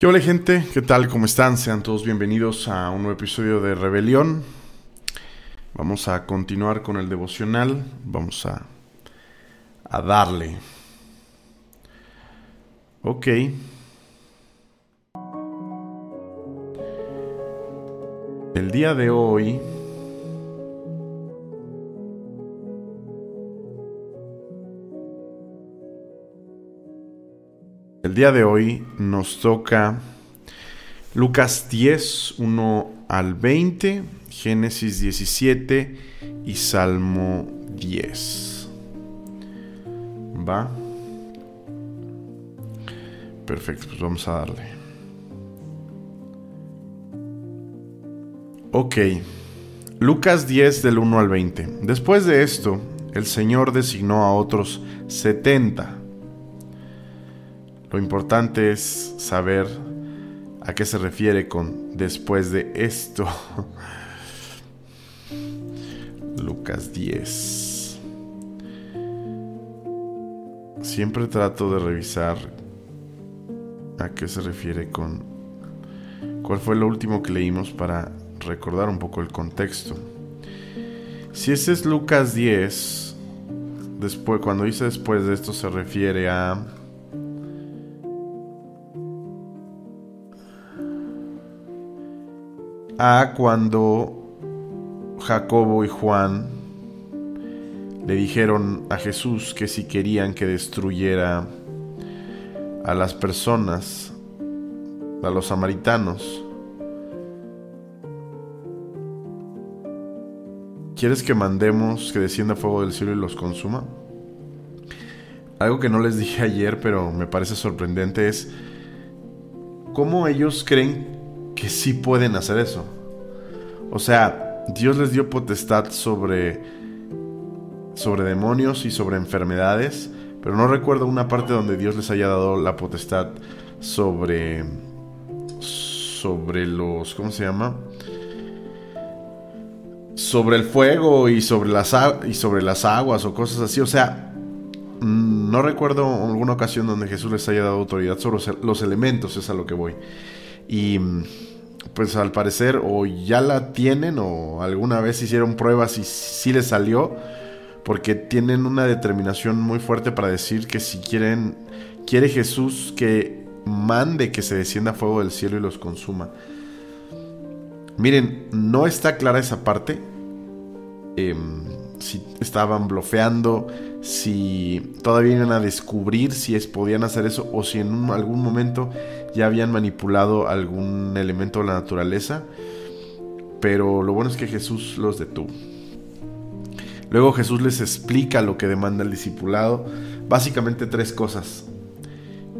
¿Qué hola gente? ¿Qué tal? ¿Cómo están? Sean todos bienvenidos a un nuevo episodio de Rebelión. Vamos a continuar con el devocional. Vamos a, a darle. Ok. El día de hoy El día de hoy nos toca Lucas 10, 1 al 20, Génesis 17 y Salmo 10. ¿Va? Perfecto, pues vamos a darle. Ok, Lucas 10 del 1 al 20. Después de esto, el Señor designó a otros 70 lo importante es saber a qué se refiere con después de esto. Lucas 10. Siempre trato de revisar a qué se refiere con cuál fue lo último que leímos para recordar un poco el contexto. Si ese es Lucas 10, después cuando dice después de esto se refiere a a cuando Jacobo y Juan le dijeron a Jesús que si querían que destruyera a las personas, a los samaritanos, ¿quieres que mandemos que descienda fuego del cielo y los consuma? Algo que no les dije ayer, pero me parece sorprendente es cómo ellos creen que sí pueden hacer eso. O sea, Dios les dio potestad sobre sobre demonios y sobre enfermedades, pero no recuerdo una parte donde Dios les haya dado la potestad sobre sobre los ¿cómo se llama? sobre el fuego y sobre las y sobre las aguas o cosas así, o sea, no recuerdo alguna ocasión donde Jesús les haya dado autoridad sobre los elementos, es a lo que voy. Y pues al parecer o ya la tienen o alguna vez hicieron pruebas y sí les salió, porque tienen una determinación muy fuerte para decir que si quieren, quiere Jesús que mande que se descienda fuego del cielo y los consuma. Miren, no está clara esa parte. Em, si estaban bloqueando, si todavía iban a descubrir si es, podían hacer eso o si en algún momento ya habían manipulado algún elemento de la naturaleza. Pero lo bueno es que Jesús los detuvo. Luego Jesús les explica lo que demanda el discipulado. Básicamente tres cosas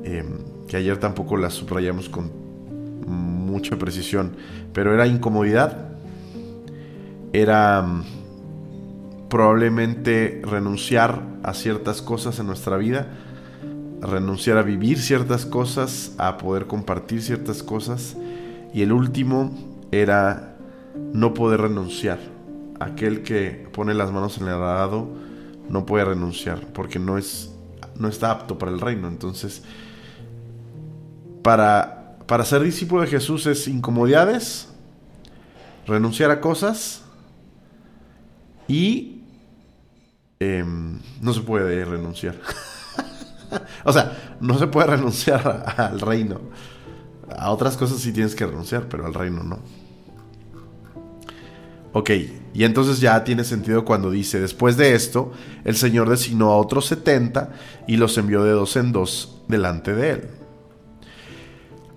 em, que ayer tampoco las subrayamos con mucha precisión. Pero era incomodidad, era probablemente renunciar a ciertas cosas en nuestra vida, renunciar a vivir ciertas cosas, a poder compartir ciertas cosas. Y el último era no poder renunciar. Aquel que pone las manos en el arado no puede renunciar porque no es no está apto para el reino. Entonces, para, para ser discípulo de Jesús es incomodidades, renunciar a cosas y Em, no se puede renunciar. o sea, no se puede renunciar al reino. A otras cosas sí tienes que renunciar, pero al reino no. Ok, y entonces ya tiene sentido cuando dice, después de esto, el Señor designó a otros 70 y los envió de dos en dos delante de él,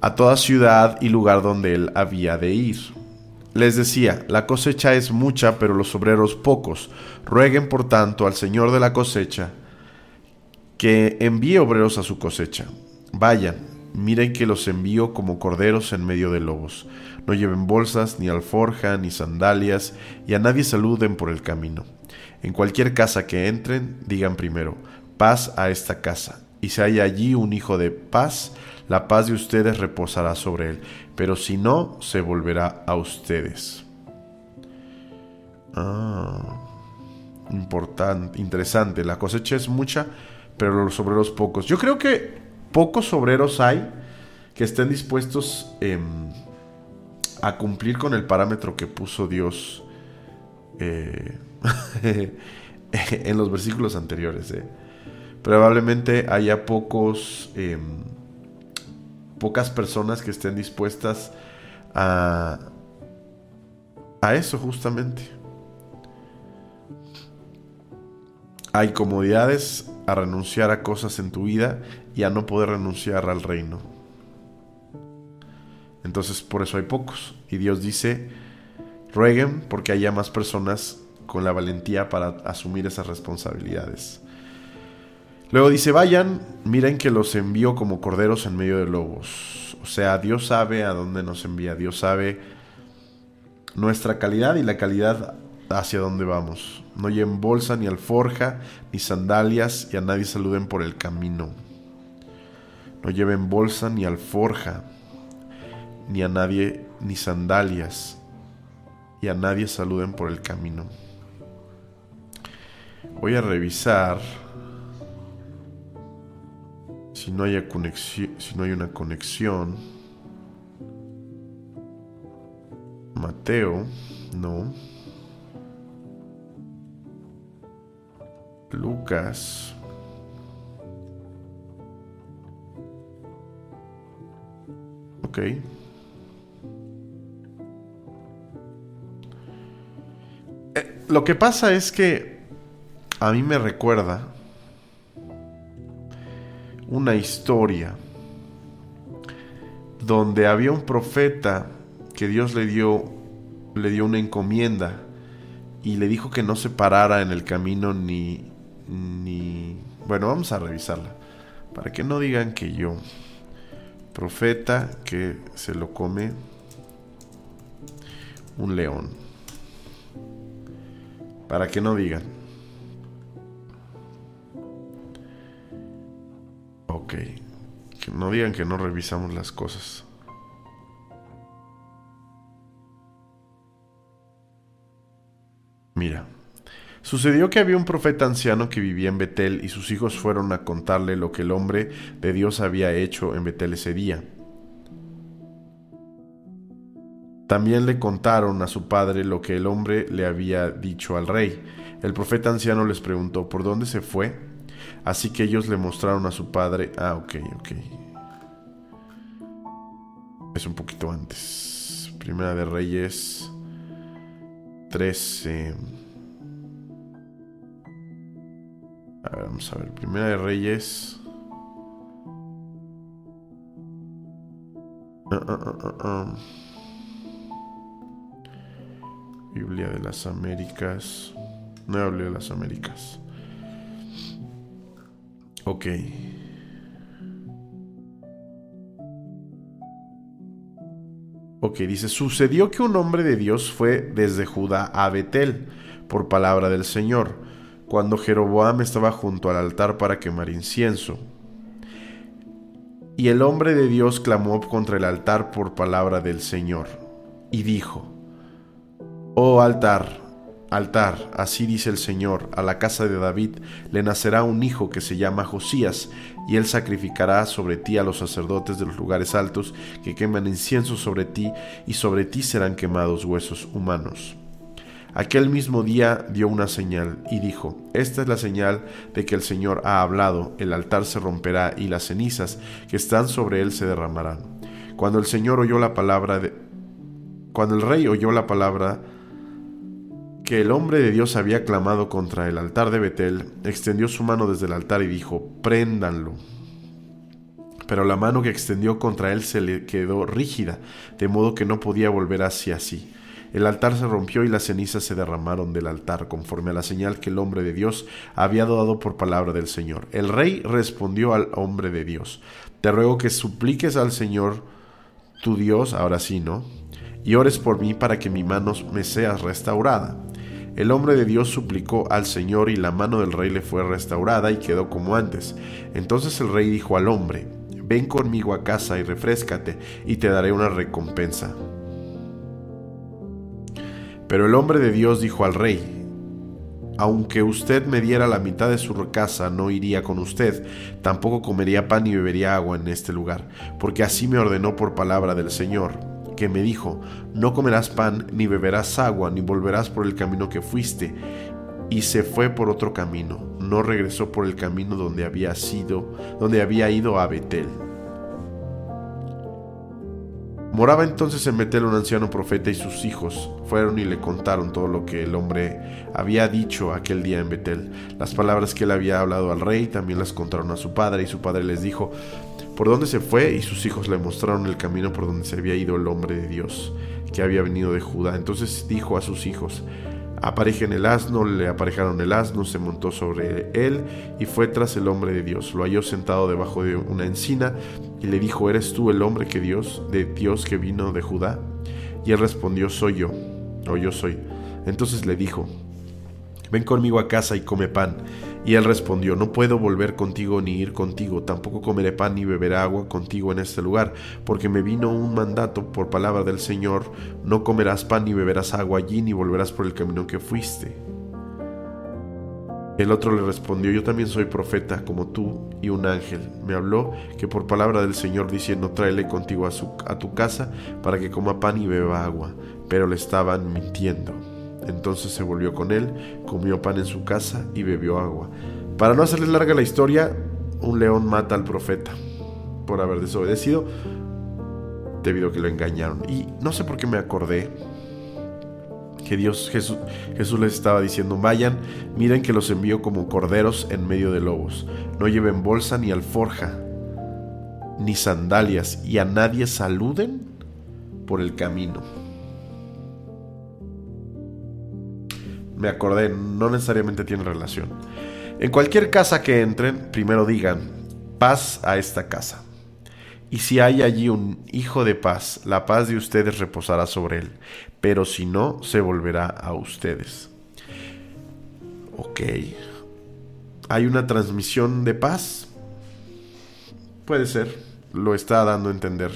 a toda ciudad y lugar donde él había de ir les decía, la cosecha es mucha, pero los obreros pocos. Rueguen, por tanto, al Señor de la cosecha que envíe obreros a su cosecha. Vayan, miren que los envío como corderos en medio de lobos. No lleven bolsas, ni alforja, ni sandalias, y a nadie saluden por el camino. En cualquier casa que entren, digan primero, paz a esta casa. Y si hay allí un hijo de paz, la paz de ustedes reposará sobre él, pero si no, se volverá a ustedes. Ah, importante, interesante. La cosecha es mucha, pero los obreros pocos. Yo creo que pocos obreros hay que estén dispuestos em, a cumplir con el parámetro que puso Dios eh, en los versículos anteriores. Eh. Probablemente haya pocos, em, pocas personas que estén dispuestas a, a eso justamente. Hay comodidades a renunciar a cosas en tu vida y a no poder renunciar al reino. Entonces por eso hay pocos. Y Dios dice, rueguen porque haya más personas con la valentía para asumir esas responsabilidades. Luego dice, vayan, miren que los envío como corderos en medio de lobos. O sea, Dios sabe a dónde nos envía, Dios sabe nuestra calidad y la calidad hacia dónde vamos. No lleven bolsa ni alforja ni sandalias y a nadie saluden por el camino. No lleven bolsa ni alforja ni a nadie ni sandalias y a nadie saluden por el camino. Voy a revisar si no, si no hay una conexión. Mateo, no. Lucas. Ok. Eh, lo que pasa es que a mí me recuerda una historia donde había un profeta que Dios le dio le dio una encomienda y le dijo que no se parara en el camino ni ni bueno, vamos a revisarla para que no digan que yo profeta que se lo come un león. Para que no digan. Ok. Que no digan que no revisamos las cosas. Mira. Sucedió que había un profeta anciano que vivía en Betel y sus hijos fueron a contarle lo que el hombre de Dios había hecho en Betel ese día. También le contaron a su padre lo que el hombre le había dicho al rey. El profeta anciano les preguntó, ¿por dónde se fue? Así que ellos le mostraron a su padre... Ah, ok, ok. Es un poquito antes. Primera de Reyes 13. A ver, vamos a ver. Primera de Reyes. Ah, ah, ah, Biblia de las Américas. Nueva Biblia de las Américas. Ok. Ok, dice, sucedió que un hombre de Dios fue desde Judá a Betel por palabra del Señor cuando Jeroboam estaba junto al altar para quemar incienso. Y el hombre de Dios clamó contra el altar por palabra del Señor, y dijo, Oh altar, altar, así dice el Señor, a la casa de David le nacerá un hijo que se llama Josías, y él sacrificará sobre ti a los sacerdotes de los lugares altos que queman incienso sobre ti, y sobre ti serán quemados huesos humanos. Aquel mismo día dio una señal y dijo, Esta es la señal de que el Señor ha hablado, el altar se romperá y las cenizas que están sobre él se derramarán. Cuando el Señor oyó la palabra de... Cuando el rey oyó la palabra que el hombre de Dios había clamado contra el altar de Betel, extendió su mano desde el altar y dijo, Préndanlo. Pero la mano que extendió contra él se le quedó rígida, de modo que no podía volver hacia sí. El altar se rompió y las cenizas se derramaron del altar, conforme a la señal que el hombre de Dios había dado por palabra del Señor. El rey respondió al hombre de Dios, Te ruego que supliques al Señor tu Dios, ahora sí, ¿no? Y ores por mí para que mi mano me sea restaurada. El hombre de Dios suplicó al Señor y la mano del rey le fue restaurada y quedó como antes. Entonces el rey dijo al hombre, Ven conmigo a casa y refrescate, y te daré una recompensa. Pero el hombre de Dios dijo al rey, aunque usted me diera la mitad de su casa, no iría con usted, tampoco comería pan ni bebería agua en este lugar, porque así me ordenó por palabra del Señor, que me dijo, no comerás pan, ni beberás agua, ni volverás por el camino que fuiste. Y se fue por otro camino, no regresó por el camino donde había sido, donde había ido a Betel. Moraba entonces en Betel un anciano profeta y sus hijos fueron y le contaron todo lo que el hombre había dicho aquel día en Betel. Las palabras que él había hablado al rey también las contaron a su padre y su padre les dijo por dónde se fue y sus hijos le mostraron el camino por donde se había ido el hombre de Dios que había venido de Judá. Entonces dijo a sus hijos, Aparejen el asno, le aparejaron el asno, se montó sobre él y fue tras el hombre de Dios. Lo halló sentado debajo de una encina y le dijo, ¿eres tú el hombre que Dios, de Dios que vino de Judá? Y él respondió, soy yo, o yo soy. Entonces le dijo, ven conmigo a casa y come pan. Y él respondió, no puedo volver contigo ni ir contigo, tampoco comeré pan ni beberé agua contigo en este lugar, porque me vino un mandato por palabra del Señor, no comerás pan ni beberás agua allí, ni volverás por el camino que fuiste. El otro le respondió, yo también soy profeta como tú y un ángel. Me habló que por palabra del Señor diciendo, tráele contigo a, su, a tu casa para que coma pan y beba agua. Pero le estaban mintiendo. Entonces se volvió con él, comió pan en su casa y bebió agua. Para no hacerle larga la historia, un león mata al profeta por haber desobedecido debido a que lo engañaron. Y no sé por qué me acordé que Dios Jesús, Jesús les estaba diciendo, vayan, miren que los envío como corderos en medio de lobos. No lleven bolsa ni alforja, ni sandalias, y a nadie saluden por el camino. me acordé, no necesariamente tiene relación. En cualquier casa que entren, primero digan, paz a esta casa. Y si hay allí un hijo de paz, la paz de ustedes reposará sobre él, pero si no, se volverá a ustedes. Ok. ¿Hay una transmisión de paz? Puede ser, lo está dando a entender.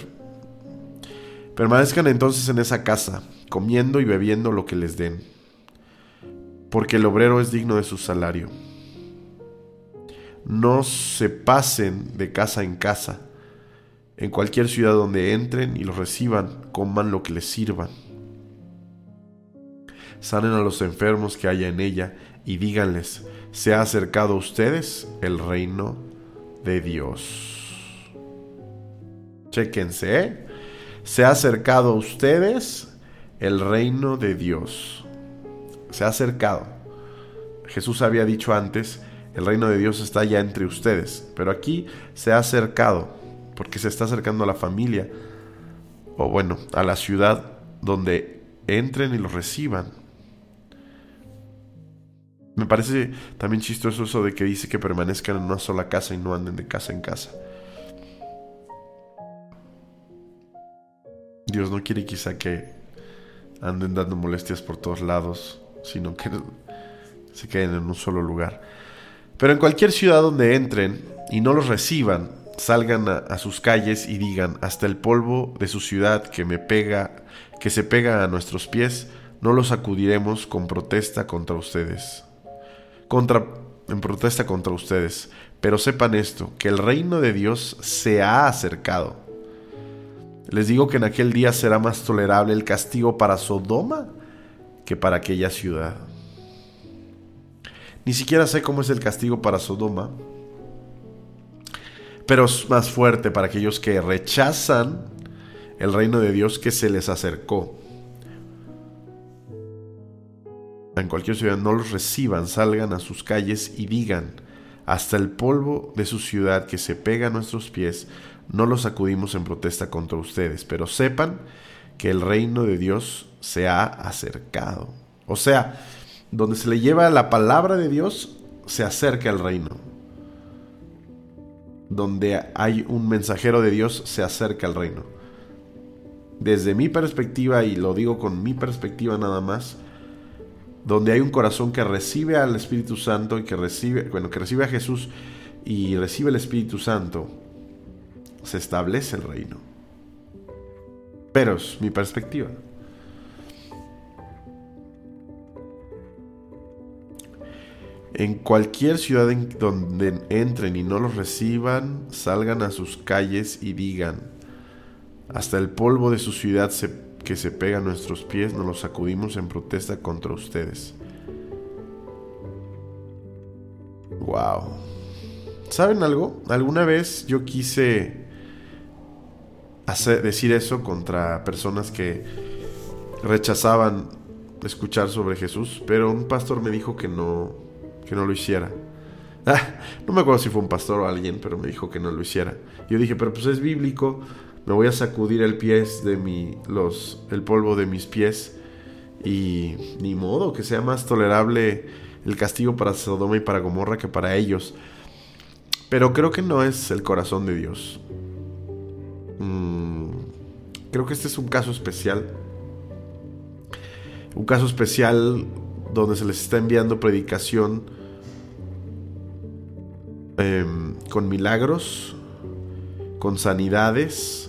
Permanezcan entonces en esa casa, comiendo y bebiendo lo que les den porque el obrero es digno de su salario. No se pasen de casa en casa. En cualquier ciudad donde entren y los reciban, coman lo que les sirvan. Sanen a los enfermos que haya en ella y díganles, se ha acercado a ustedes el reino de Dios. Chéquense, ¿eh? se ha acercado ustedes el reino de Dios se ha acercado. Jesús había dicho antes, el reino de Dios está ya entre ustedes, pero aquí se ha acercado, porque se está acercando a la familia, o bueno, a la ciudad donde entren y los reciban. Me parece también chistoso eso de que dice que permanezcan en una sola casa y no anden de casa en casa. Dios no quiere quizá que anden dando molestias por todos lados sino que se queden en un solo lugar. Pero en cualquier ciudad donde entren y no los reciban, salgan a, sus calles y digan, hasta el polvo de su ciudad que me pega, que se pega a nuestros pies, no los sacudiremos con protesta contra ustedes. Contra, en protesta contra ustedes. Pero sepan esto, que el reino de Dios se ha acercado. Les digo que en aquel día será más tolerable el castigo para Sodoma que para aquella ciudad. Ni siquiera sé cómo es el castigo para Sodoma, pero es más fuerte para aquellos que rechazan el reino de Dios que se les acercó. En cualquier ciudad no los reciban, salgan a sus calles y digan, hasta el polvo de su ciudad que se pega a nuestros pies, no los sacudimos en protesta contra ustedes, pero sepan que el reino de Dios se ha acercado. O sea, donde se le lleva la palabra de Dios, se acerca el reino. Donde hay un mensajero de Dios, se acerca el reino. Desde mi perspectiva, y lo digo con mi perspectiva nada más, donde hay un corazón que recibe al Espíritu Santo y que recibe, bueno, que recibe a Jesús y recibe el Espíritu Santo, se establece el reino. Pero es mi perspectiva. En cualquier ciudad en donde entren y no los reciban, salgan a sus calles y digan, hasta el polvo de su ciudad que se pega a nuestros pies nos lo sacudimos en protesta contra ustedes. Wow. ¿Saben algo? Alguna vez yo quise decir eso contra personas que rechazaban escuchar sobre Jesús, pero un pastor me dijo que no, que no lo hiciera. Ah, no me acuerdo si fue un pastor o alguien, pero me dijo que no lo hiciera. Yo dije, pero pues es bíblico, me voy a sacudir el pies el polvo de mis pies y ni modo que sea más tolerable el castigo para Sodoma y para Gomorra que para ellos. Pero creo que no es el corazón de Dios. Mm, creo que este es un caso especial. Un caso especial donde se les está enviando predicación em, con milagros, con sanidades,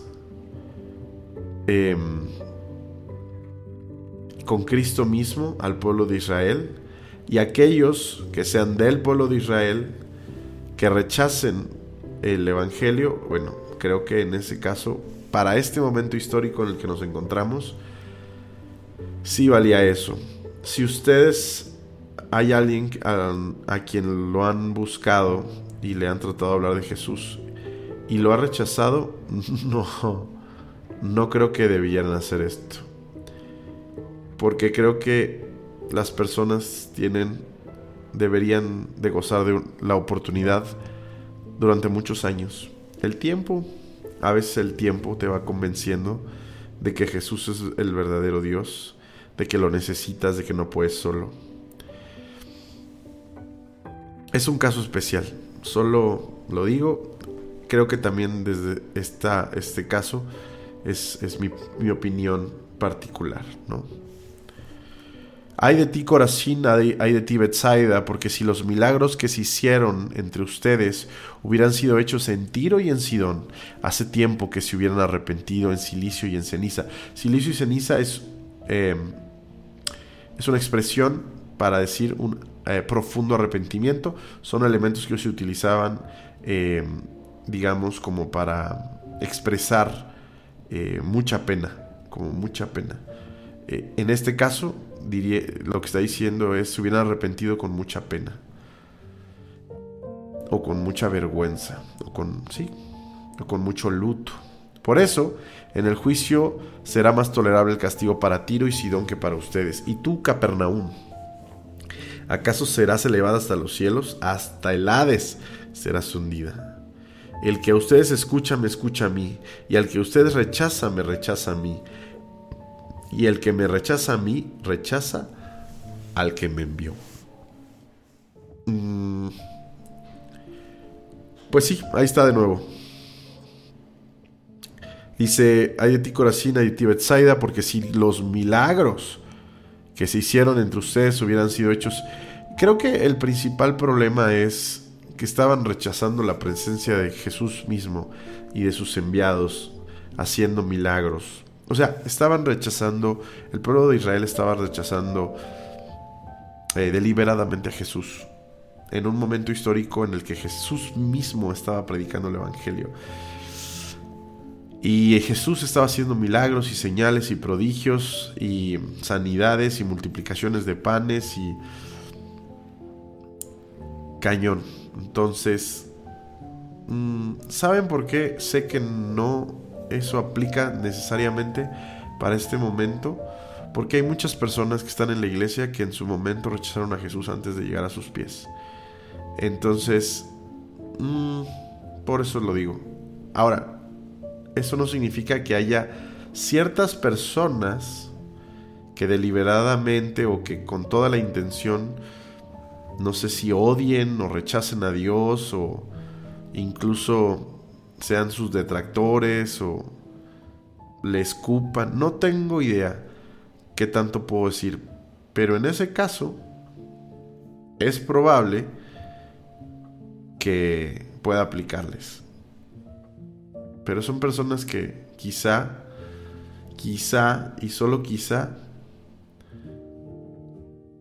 em, con Cristo mismo al pueblo de Israel y aquellos que sean del pueblo de Israel que rechacen el Evangelio, bueno, creo que en ese caso, para este momento histórico en el que nos encontramos, sí valía eso. Si ustedes hay alguien a, quien lo han buscado y le han tratado de hablar de Jesús y lo ha rechazado, no, no creo que debieran hacer esto. Porque creo que las personas tienen, deberían de gozar de la oportunidad durante muchos años. El tiempo, a veces el tiempo te va convenciendo de que Jesús es el verdadero Dios, de que lo necesitas, de que no puedes solo. Es un caso especial, solo lo digo, creo que también desde esta, este caso es, es mi, mi opinión particular, ¿no? Hay de ti Corazín, hay, de ti Betsaida, porque si los milagros que se hicieron entre ustedes hubieran sido hechos en Tiro y en Sidón, hace tiempo que se hubieran arrepentido en silicio y en ceniza. Silicio y ceniza es, em, es una expresión para decir un eh, profundo arrepentimiento. Son elementos que se utilizaban, em, digamos, como para expresar eh, mucha pena, como mucha pena. Eh, en este caso, diría, lo que está diciendo es, se hubieran arrepentido con mucha pena. O con mucha vergüenza. O con, sí, o con mucho luto. Por eso, en el juicio será más tolerable el castigo para Tiro y Sidón que para ustedes. Y tú, Capernaum, ¿acaso serás elevada hasta los cielos? Hasta el Hades serás hundida. El que a ustedes escucha, me escucha a mí. Y al que ustedes rechaza, me rechaza a mí. Y el que me rechaza a mí, rechaza al que me envió. Mm. Pues sí, ahí está de nuevo. Dice, hay de ti ti Betsaida, porque si los milagros que se hicieron entre ustedes hubieran sido hechos... Creo que el principal problema es que estaban rechazando la presencia de Jesús mismo y de sus enviados haciendo milagros. O sea, estaban rechazando, el pueblo de Israel estaba rechazando eh, deliberadamente a Jesús. En un momento histórico en el que Jesús mismo estaba predicando el Evangelio. Y Jesús estaba haciendo milagros y señales y prodigios y sanidades y multiplicaciones de panes y cañón. Entonces, mm, ¿saben por qué sé que no eso aplica necesariamente para este momento, porque hay muchas personas que están en la iglesia que en su momento rechazaron a Jesús antes de llegar a sus pies. Entonces, mm, por eso lo digo. Ahora, eso no significa que haya ciertas personas que deliberadamente o que con toda la intención, no sé si odien o rechacen a Dios o incluso sean sus detractores o le escupan, no tengo idea qué tanto puedo decir, pero en ese caso es probable que pueda aplicarles. Pero son personas que quizá, quizá y solo quizá,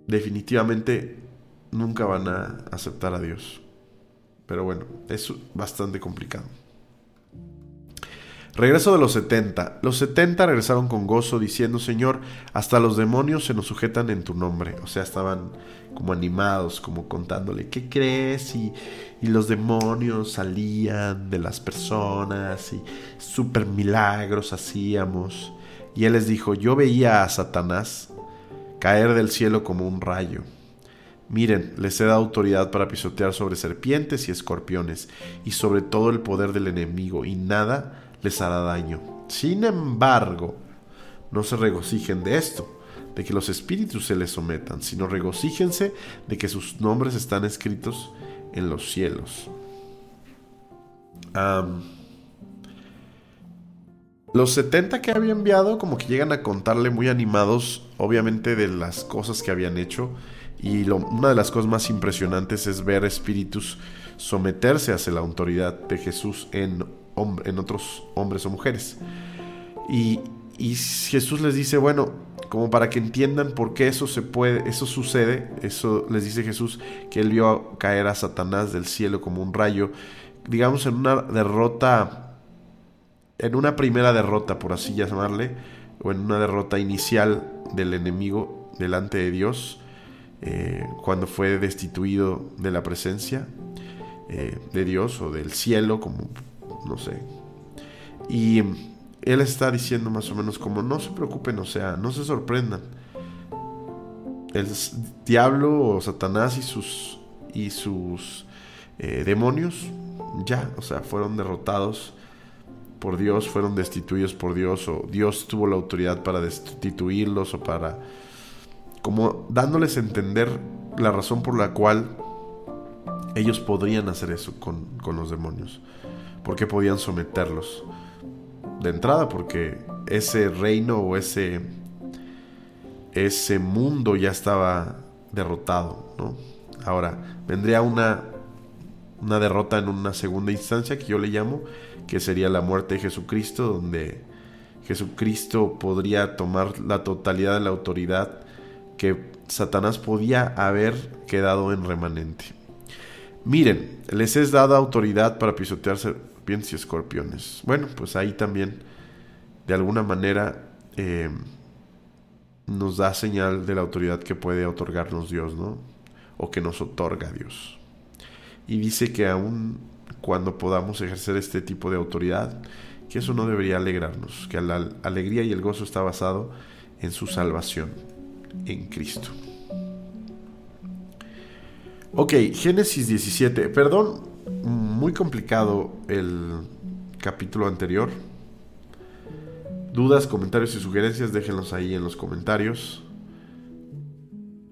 definitivamente nunca van a aceptar a Dios. Pero bueno, es bastante complicado. Regreso de los 70. Los 70 regresaron con gozo diciendo, Señor, hasta los demonios se nos sujetan en tu nombre. O sea, estaban como animados, como contándole, ¿qué crees? Y, y los demonios salían de las personas y super milagros hacíamos. Y él les dijo, yo veía a Satanás caer del cielo como un rayo. Miren, les he dado autoridad para pisotear sobre serpientes y escorpiones y sobre todo el poder del enemigo y nada les hará daño. Sin embargo, no se regocijen de esto, de que los espíritus se les sometan, sino regocíjense de que sus nombres están escritos en los cielos. los 70 que había enviado como que llegan a contarle muy animados, obviamente, de las cosas que habían hecho. Y una de las cosas más impresionantes es ver espíritus someterse hacia la autoridad de Jesús en en otros hombres o mujeres. Y, Jesús les dice, bueno, como para que entiendan por qué eso se puede, eso sucede, eso les dice Jesús que él vio caer a Satanás del cielo como un rayo, digamos en una derrota, en una primera derrota, por así llamarle, o en una derrota inicial del enemigo delante de Dios, eh, cuando fue destituido de la presencia eh, de Dios o del cielo, como no sé. Y él está diciendo más o menos como no se preocupen, o sea, no se sorprendan. El diablo o Satanás y sus y sus eh, demonios ya, o sea, fueron derrotados por Dios, fueron destituidos por Dios o Dios tuvo la autoridad para destituirlos o para como dándoles a entender la razón por la cual ellos podrían hacer eso con, con los demonios por podían someterlos. De entrada, porque ese reino o ese, ese mundo ya estaba derrotado. ¿no? Ahora, vendría una, una derrota en una segunda instancia que yo le llamo, que sería la muerte de Jesucristo, donde Jesucristo podría tomar la totalidad de la autoridad que Satanás podía haber quedado en remanente. Miren, les es dada autoridad para pisotearse y escorpiones. Bueno, pues ahí también, de alguna manera, eh, nos da señal de la autoridad que puede otorgarnos Dios, ¿no? O que nos otorga Dios. Y dice que aún cuando podamos ejercer este tipo de autoridad, que eso no debería alegrarnos, que la alegría y el gozo está basado en su salvación en Cristo. Ok, Génesis 17. Perdón, muy complicado el capítulo anterior. Dudas, comentarios y sugerencias, déjenlos ahí en los comentarios.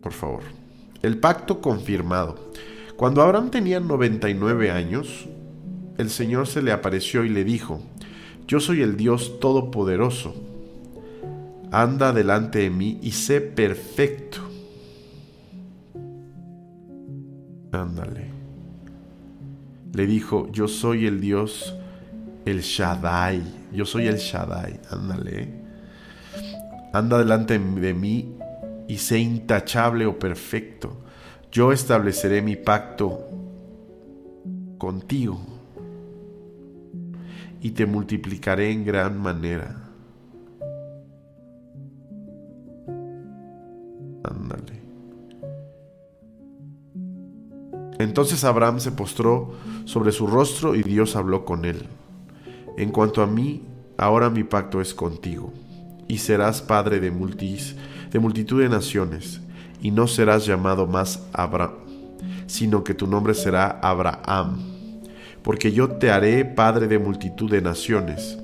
Por favor. El pacto confirmado. Cuando Abraham tenía 99 años, el Señor se le apareció y le dijo, Yo soy el Dios Todopoderoso. Anda delante de mí y sé perfecto. Ándale le dijo, yo soy el Dios, el Shaddai, yo soy el Shaddai, ándale. Anda delante de mí y sé intachable o perfecto. Yo estableceré mi pacto contigo y te multiplicaré en gran manera. Entonces Abraham se postró sobre su rostro y Dios habló con él. En cuanto a mí, ahora mi pacto es contigo, y serás padre de, multis, de multitud de naciones, y no serás llamado más Abraham, sino que tu nombre será Abraham, porque yo te haré padre de multitud de naciones.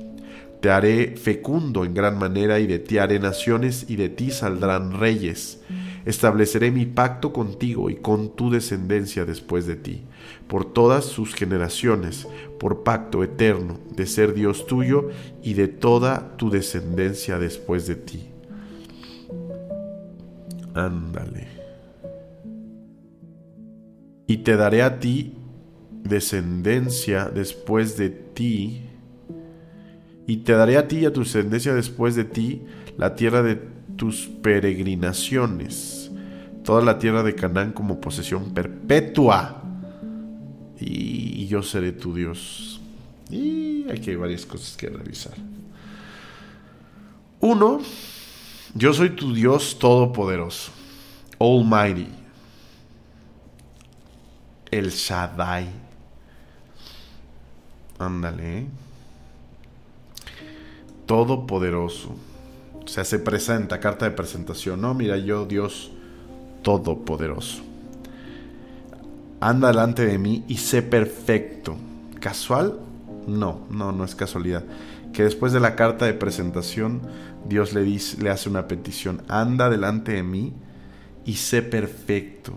Te haré fecundo en gran manera y de ti haré naciones y de ti saldrán reyes estableceré mi pacto contigo y con tu descendencia después de ti, por todas sus generaciones, por pacto eterno de ser Dios tuyo y de toda tu descendencia después de ti. Ándale. Y te daré a ti descendencia después de ti, y te daré a ti y a tu descendencia después de ti la tierra de tus peregrinaciones, toda la tierra de Canaán como posesión perpetua. Y yo seré tu Dios. Y aquí hay varias cosas que revisar. Uno, yo soy tu Dios todopoderoso, Almighty, el Shaddai. Ándale. ¿eh? Todopoderoso. Sea, se presenta, carta de presentación. No, mira, yo Dios todopoderoso. Anda delante de mí y sé perfecto. ¿Casual? No, no, no es casualidad. Que después de la carta de presentación, Dios le, dice, le hace una petición. Anda delante de mí y sé perfecto.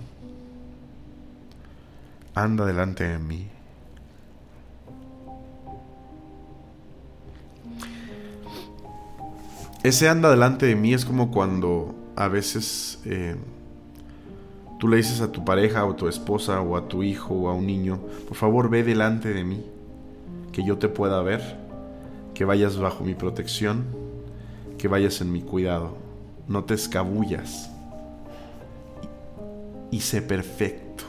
Anda delante de mí. Ese anda delante de mí es como cuando a veces eh, tú le dices a tu pareja o a tu esposa o a tu hijo o a un niño, por favor ve delante de mí, que yo te pueda ver, que vayas bajo mi protección, que vayas en mi cuidado, no te escabullas y, sé perfecto.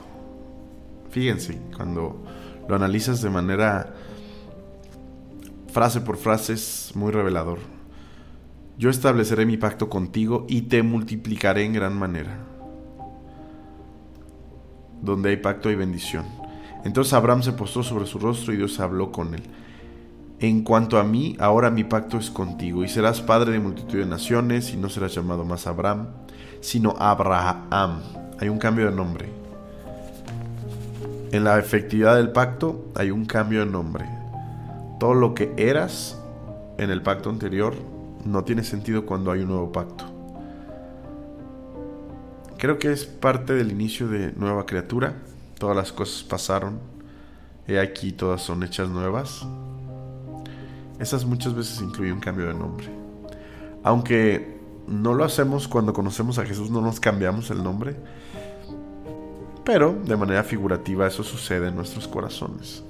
Fíjense, cuando lo analizas de manera frase por frase es muy revelador. Yo estableceré mi pacto contigo y te multiplicaré en gran manera. Donde hay pacto hay bendición. Entonces Abraham se postró sobre su rostro y Dios habló con él. En cuanto a mí, ahora mi pacto es contigo, y serás padre de multitud de naciones, y no serás llamado más Abraham, sino Abraham. Hay un cambio de nombre. En la efectividad del pacto hay un cambio de nombre. Todo lo que eras en el pacto anterior no tiene sentido cuando hay un nuevo pacto. Creo que es parte del inicio de nueva criatura. Todas las cosas pasaron. He aquí todas son hechas nuevas. Esas muchas veces incluyen un cambio de nombre. Aunque no lo hacemos cuando conocemos a Jesús, no nos cambiamos el nombre. Pero de manera figurativa eso sucede en nuestros corazones.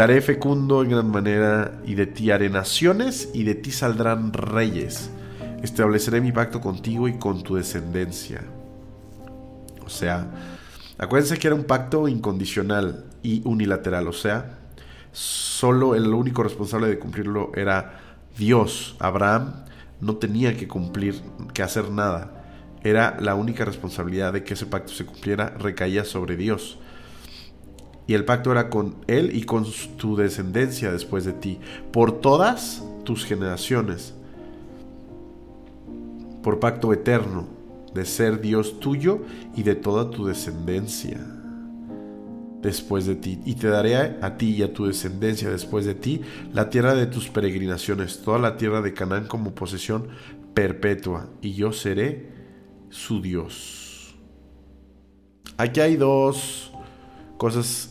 Te haré fecundo en gran manera, y de ti haré naciones, y de ti saldrán reyes. Estableceré mi pacto contigo y con tu descendencia. O sea, acuérdense que era un pacto incondicional y unilateral. O sea, solo el único responsable de cumplirlo era Dios. Abraham no tenía que cumplir, que hacer nada. Era la única responsabilidad de que ese pacto se cumpliera, recaía sobre Dios y el pacto era con él y con tu descendencia después de ti, por todas tus generaciones, por pacto eterno de ser Dios tuyo y de toda tu descendencia después de ti. Y te daré a, ti y a tu descendencia después de ti la tierra de tus peregrinaciones, toda la tierra de Canaán como posesión perpetua, y yo seré su Dios. Aquí hay dos cosas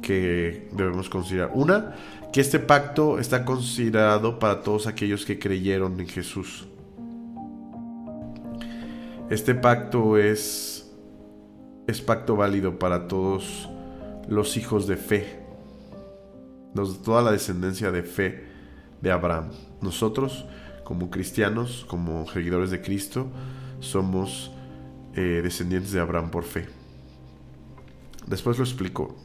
que debemos considerar. Una, que este pacto está considerado para todos aquellos que creyeron en Jesús. Este pacto es, es pacto válido para todos los hijos de fe, toda la descendencia de fe de Abraham. Nosotros, como cristianos, como seguidores de Cristo, somos eh, descendientes de Abraham por fe. Después lo explico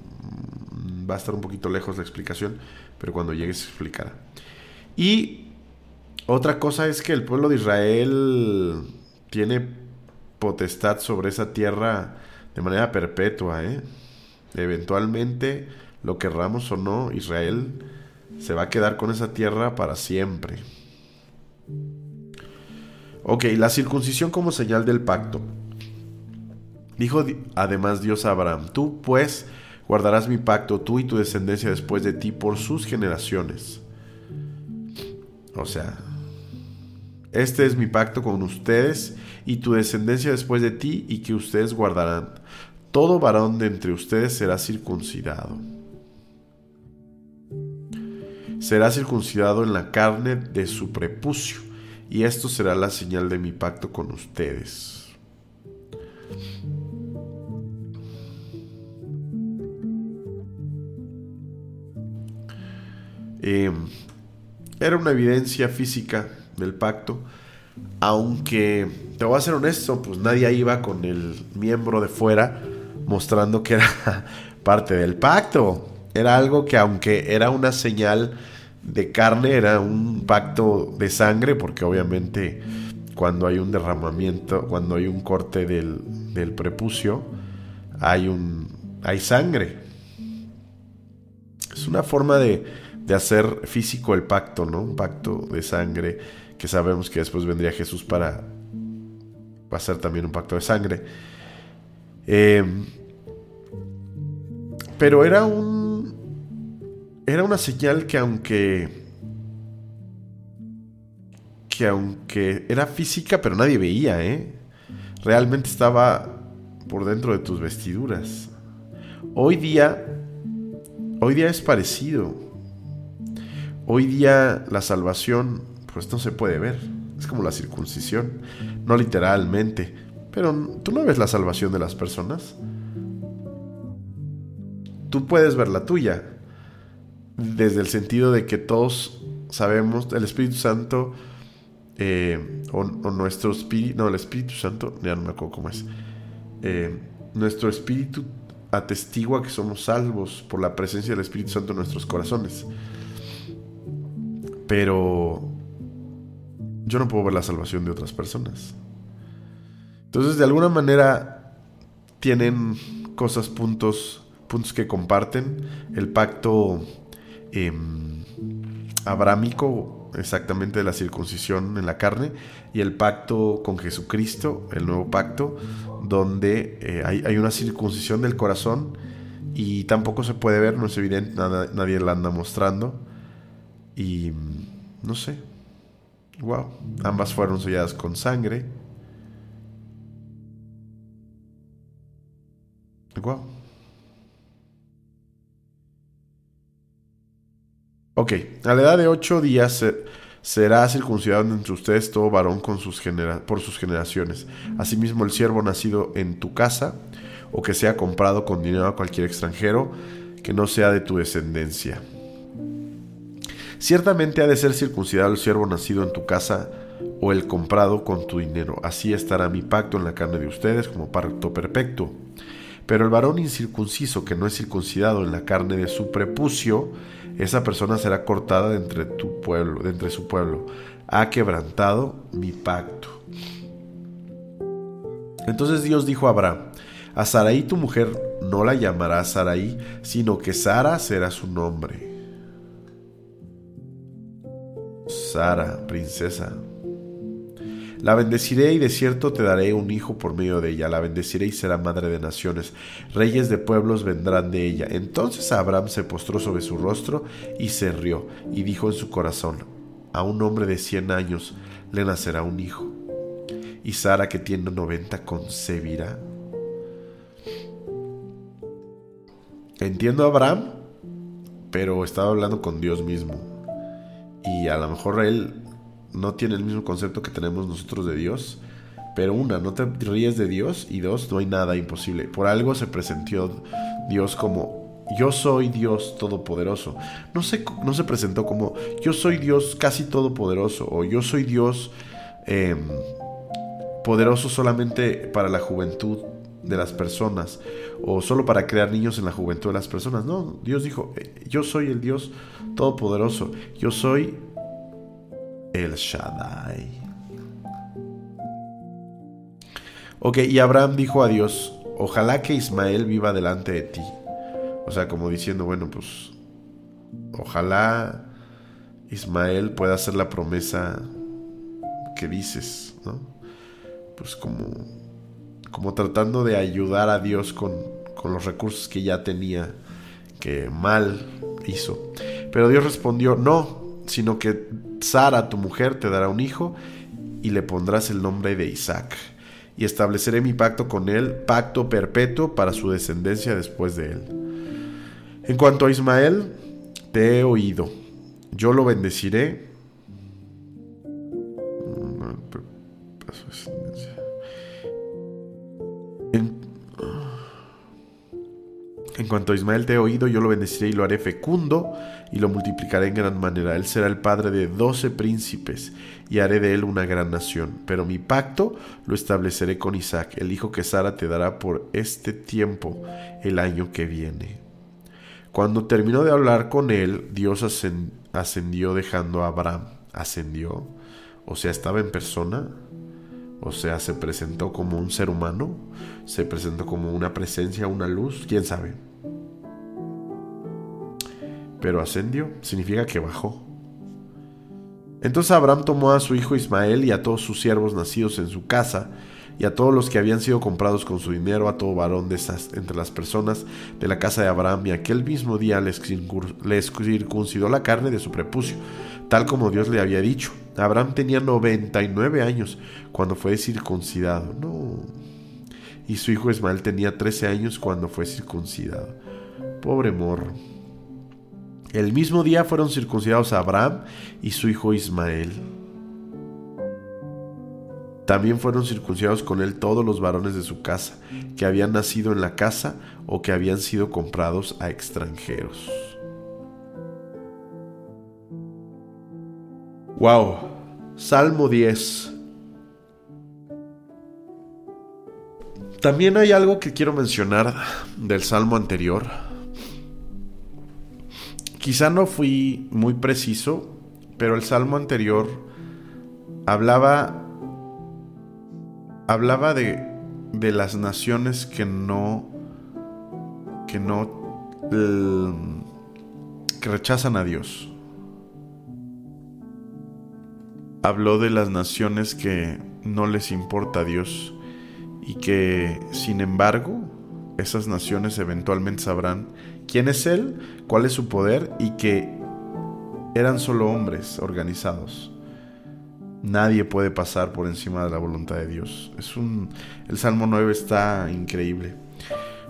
va a estar un poquito lejos la explicación, pero cuando llegue se explicará. Y otra cosa es que el pueblo de Israel tiene potestad sobre esa tierra de manera perpetua. ¿eh? Eventualmente, lo querramos o no, Israel se va a quedar con esa tierra para siempre. Ok, la circuncisión como señal del pacto. Dijo además Dios a Abraham, tú pues Guardarás mi pacto tú y tu descendencia después de ti por sus generaciones. O sea, este es mi pacto con ustedes y tu descendencia después de ti y que ustedes guardarán. Todo varón de entre ustedes será circuncidado. Será circuncidado en la carne de su prepucio y esto será la señal de mi pacto con ustedes. Eh, era una evidencia física del pacto, aunque te voy a ser honesto, pues nadie iba con el miembro de fuera mostrando que era parte del pacto. Era algo que aunque era una señal de carne, era un pacto de sangre, porque obviamente cuando hay un derramamiento, cuando hay un corte del, del prepucio, hay, un, hay sangre. Es una forma de, de hacer físico el pacto, ¿no? Un pacto de sangre que sabemos que después vendría Jesús para hacer también un pacto de sangre. Em, pero era un. Era una señal que aunque. Que aunque era física, pero nadie veía, ¿eh? Realmente estaba por dentro de tus vestiduras. Hoy día. Hoy día es parecido. Hoy día la salvación, pues no se puede ver. Es como la circuncisión. No literalmente. Pero tú no ves la salvación de las personas tú puedes ver la tuya. Desde el sentido de que todos sabemos, el Espíritu Santo, eh, o, nuestro espíritu, no, el Espíritu Santo, ya no me acuerdo cómo es. Eh, nuestro espíritu atestigua que somos salvos por la presencia del Espíritu Santo en nuestros corazones. Pero yo no puedo ver la salvación de otras personas. Entonces, de alguna manera, tienen cosas, puntos puntos que comparten. El pacto eh, abrámico, exactamente de la circuncisión en la carne, y el pacto con Jesucristo, el nuevo pacto, donde eh, hay, una circuncisión del corazón y tampoco se puede ver, no es evidente, nadie la anda mostrando. Y no sé, wow, ambas fueron selladas con sangre. Wow. Ok, a la edad de ocho días será circuncidado entre ustedes todo varón con sus por sus generaciones. Asimismo, el siervo nacido en tu casa o que sea comprado con dinero a cualquier extranjero que no sea de tu descendencia. Ciertamente ha de ser circuncidado el siervo nacido en tu casa o el comprado con tu dinero. Así estará mi pacto en la carne de ustedes como pacto perpetuo. Pero el varón incircunciso que no es circuncidado en la carne de su prepucio, esa persona será cortada de entre tu pueblo, de entre su pueblo. Ha quebrantado mi pacto. Entonces Dios dijo a Abraham, a Sarai tu mujer no la llamará Sarai, sino que Sara será su nombre. Sara, princesa. La bendeciré y de cierto te daré un hijo por medio de ella. La bendeciré y será madre de naciones. Reyes de pueblos vendrán de ella. Entonces Abraham se postró sobre su rostro y se rió y dijo en su corazón, a un hombre de cien años le nacerá un hijo. Y Sara que tiene noventa concebirá. Entiendo Abraham, pero estaba hablando con Dios mismo. Y a lo mejor él no tiene el mismo concepto que tenemos nosotros de Dios. Pero una, no te ríes de Dios y dos, no hay nada imposible. Por algo se presentó Dios como yo soy Dios todopoderoso. No se, no se presentó como yo soy Dios casi todopoderoso o yo soy Dios em, poderoso solamente para la juventud de las personas o solo para crear niños en la juventud de las personas. No, Dios dijo, eh, yo soy el Dios todopoderoso. Yo soy el Shaddai. Ok, y Abraham dijo a Dios, ojalá que Ismael viva delante de ti. O sea, como diciendo, bueno, pues ojalá Ismael pueda hacer la promesa que dices, ¿no? Pues como, como tratando de ayudar a Dios con, con los recursos que ya tenía, que mal hizo. Pero Dios respondió, no, sino que Sara, tu mujer, te dará un hijo y le pondrás el nombre de Isaac. Y estableceré mi pacto con él, pacto perpetuo para su descendencia después de él. En cuanto a Ismael, te he oído. Yo lo bendeciré. En, cuanto a Ismael te he oído, yo lo bendeciré y lo haré fecundo y lo multiplicaré en gran manera. Él será el padre de doce príncipes y haré de él una gran nación. Pero mi pacto lo estableceré con Isaac, el hijo que Sara te dará por este tiempo, el año que viene. Cuando terminó de hablar con él, Dios ascendió dejando a Abraham. Ascendió, o sea, estaba en persona, o sea, se presentó como un ser humano, se presentó como una presencia, una luz, quién sabe. Pero ascendió significa que bajó. Entonces Abraham tomó a su hijo Ismael y a todos sus siervos nacidos en su casa, y a todos los que habían sido comprados con su dinero, a todo varón de esas, entre las personas de la casa de Abraham, y aquel mismo día les, les circuncidó la carne de su prepucio, tal como Dios le había dicho. Abraham tenía 99 años cuando fue circuncidado. No. Y su hijo Ismael tenía 13 años cuando fue circuncidado. Pobre morro. El mismo día fueron circuncidados Abraham y su hijo Ismael. También fueron circuncidados con él todos los varones de su casa, que habían nacido en la casa o que habían sido comprados a extranjeros. Wow, Salmo 10. También hay algo que quiero mencionar del salmo anterior. Quizá no fui muy preciso, pero el salmo anterior hablaba hablaba de, de las naciones que no que no que rechazan a Dios. Habló de las naciones que no les importa a Dios y que sin embargo esas naciones eventualmente sabrán quién es Él, cuál es su poder y que eran solo hombres organizados. Nadie puede pasar por encima de la voluntad de Dios. Es un el Salmo 9 está increíble.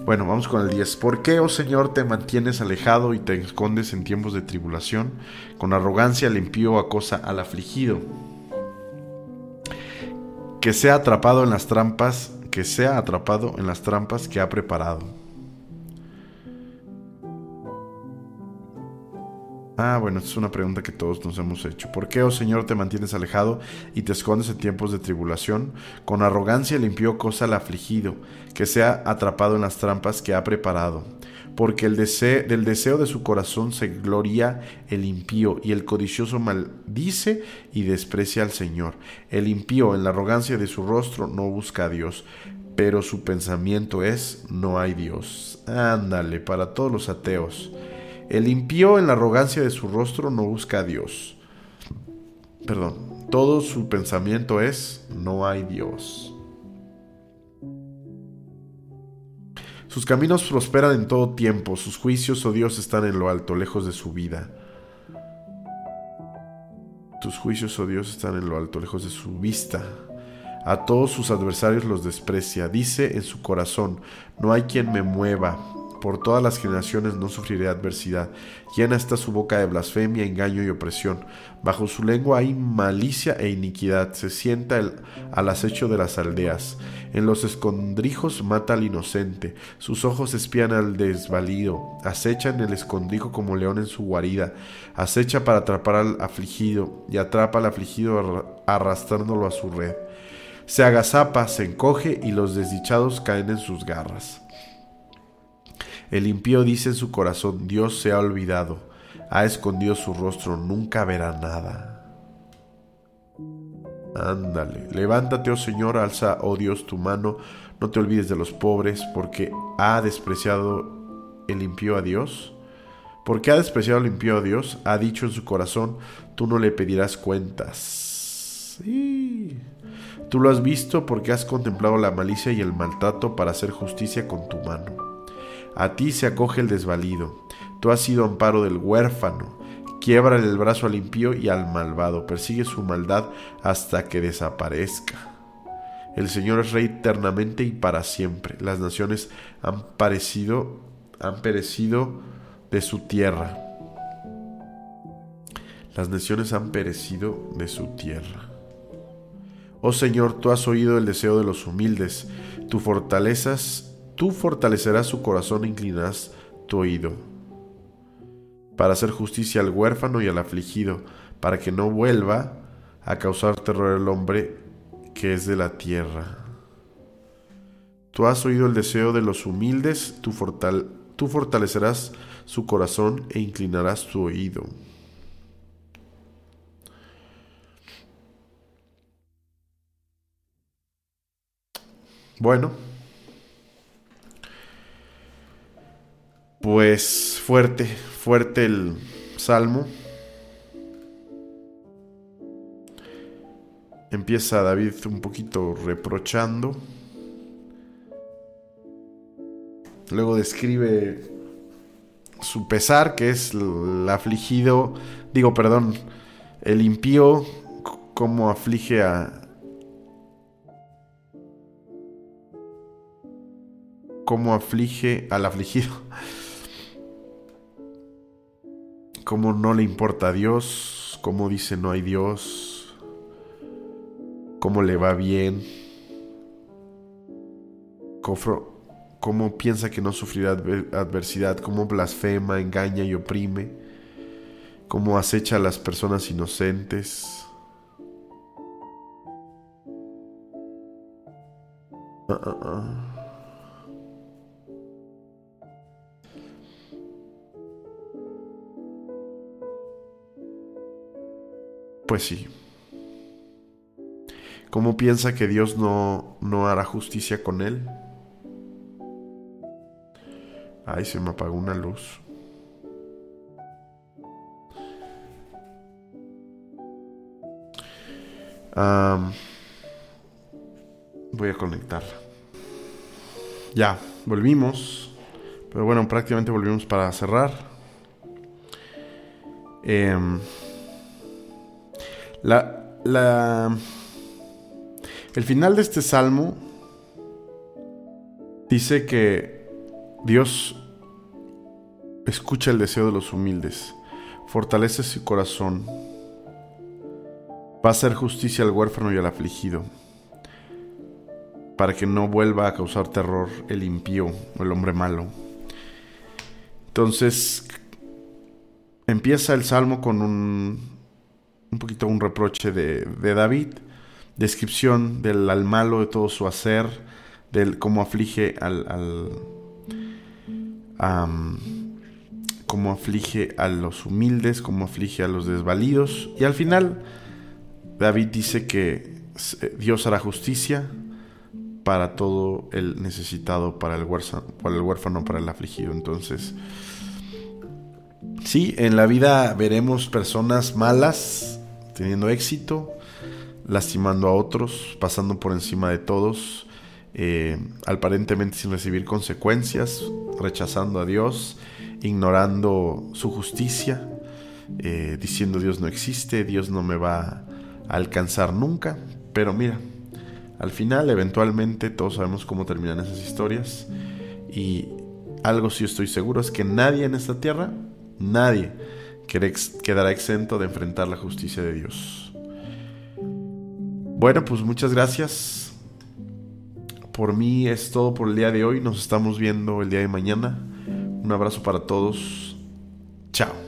Bueno, vamos con el 10. ¿Por qué, oh Señor, te mantienes alejado y te escondes en tiempos de tribulación? Con arrogancia le impío acosa al afligido. Que sea atrapado en las trampas, que sea atrapado en las trampas que ha preparado. Ah, bueno, esta es una pregunta que todos nos hemos hecho. ¿Por qué, oh Señor, te mantienes alejado y te escondes en tiempos de tribulación? Con arrogancia limpió cosa al afligido, que sea atrapado en las trampas que ha preparado. Porque el deseo, del deseo de su corazón se gloria el impío, y el codicioso maldice y desprecia al Señor. El impío, en la arrogancia de su rostro, no busca a Dios, pero su pensamiento es, no hay Dios. Ándale, para todos los ateos. El impío en la arrogancia de su rostro no busca a Dios. Perdón, todo su pensamiento es, no hay Dios. Sus caminos prosperan en todo tiempo, sus juicios, oh Dios, están en lo alto, lejos de su vida. Tus juicios, oh Dios, están en lo alto, lejos de su vista. A todos sus adversarios los desprecia. Dice en su corazón, no hay quien me mueva por todas las generaciones no sufriré adversidad. Llena está su boca de blasfemia, engaño y opresión. Bajo su lengua hay malicia e iniquidad. Se sienta al acecho de las aldeas. En los escondrijos mata al inocente. Sus ojos espían al desvalido. Acecha en el escondrijo como león en su guarida. Acecha para atrapar al afligido y atrapa al afligido arrastrándolo a su red. Se agazapa, se encoge y los desdichados caen en sus garras. El impío dice en su corazón, Dios se ha olvidado, ha escondido su rostro, nunca verá nada. Ándale, levántate, oh Señor, alza, oh Dios, tu mano, no te olvides de los pobres, porque ha despreciado el impío a Dios. Porque ha despreciado el impío a Dios, ha dicho en su corazón, tú no le pedirás cuentas. Sí. Tú lo has visto porque has contemplado la malicia y el maltrato para hacer justicia con tu mano. A ti se acoge el desvalido. Tú has sido amparo del huérfano. Quiebra el brazo al impío y al malvado. Persigue su maldad hasta que desaparezca. El Señor es rey eternamente y para siempre. Las naciones han parecido, han perecido de su tierra. Las naciones han perecido de su tierra. Oh Señor, tú has oído el deseo de los humildes, tu fortalezas Tú fortalecerás su corazón e inclinarás tu oído, para hacer justicia al huérfano y al afligido, para que no vuelva a causar terror al hombre que es de la tierra. Tú has oído el deseo de los humildes, tú, tú fortalecerás su corazón e inclinarás tu oído. Bueno, pues fuerte, fuerte el salmo. Empieza David un poquito reprochando. Luego describe su pesar, que es el afligido, digo, perdón, el impío, cómo aflige a, cómo aflige al afligido, cómo no le importa a Dios, cómo dice no hay Dios, cómo le va bien, cómo piensa que no sufrirá adversidad, cómo blasfema, engaña y oprime, cómo acecha a las personas inocentes. Ah, Pues sí. ¿Cómo piensa que Dios no, no hará justicia con él? Ay, se me apagó una luz. voy a conectarla. Ya, volvimos. Pero bueno, prácticamente volvimos para cerrar. Eh, la, la, el final de este salmo dice que Dios escucha el deseo de los humildes, fortalece su corazón, va a hacer justicia al huérfano y al afligido, para que no vuelva a causar terror el impío o el hombre malo. Entonces, empieza el salmo con un un poquito un reproche de, David, descripción del al malo de todo su hacer, del cómo aflige al, cómo aflige a los humildes, cómo aflige a los desvalidos. Y al final, David dice que Dios hará justicia para todo el necesitado, para el huérfano, para el, huérfano, para el afligido. Entonces, sí, en la vida veremos personas malas, teniendo éxito, lastimando a otros, pasando por encima de todos, eh, aparentemente sin recibir consecuencias, rechazando a Dios, ignorando su justicia, eh, diciendo Dios no existe, Dios no me va a alcanzar nunca. Pero mira, al final, eventualmente, todos sabemos cómo terminan esas historias. Y algo sí estoy seguro es que nadie en esta tierra, nadie, quedará exento de enfrentar la justicia de Dios. Bueno, pues muchas gracias. Por mí es todo por el día de hoy. Nos estamos viendo el día de mañana. Un abrazo para todos. Chao.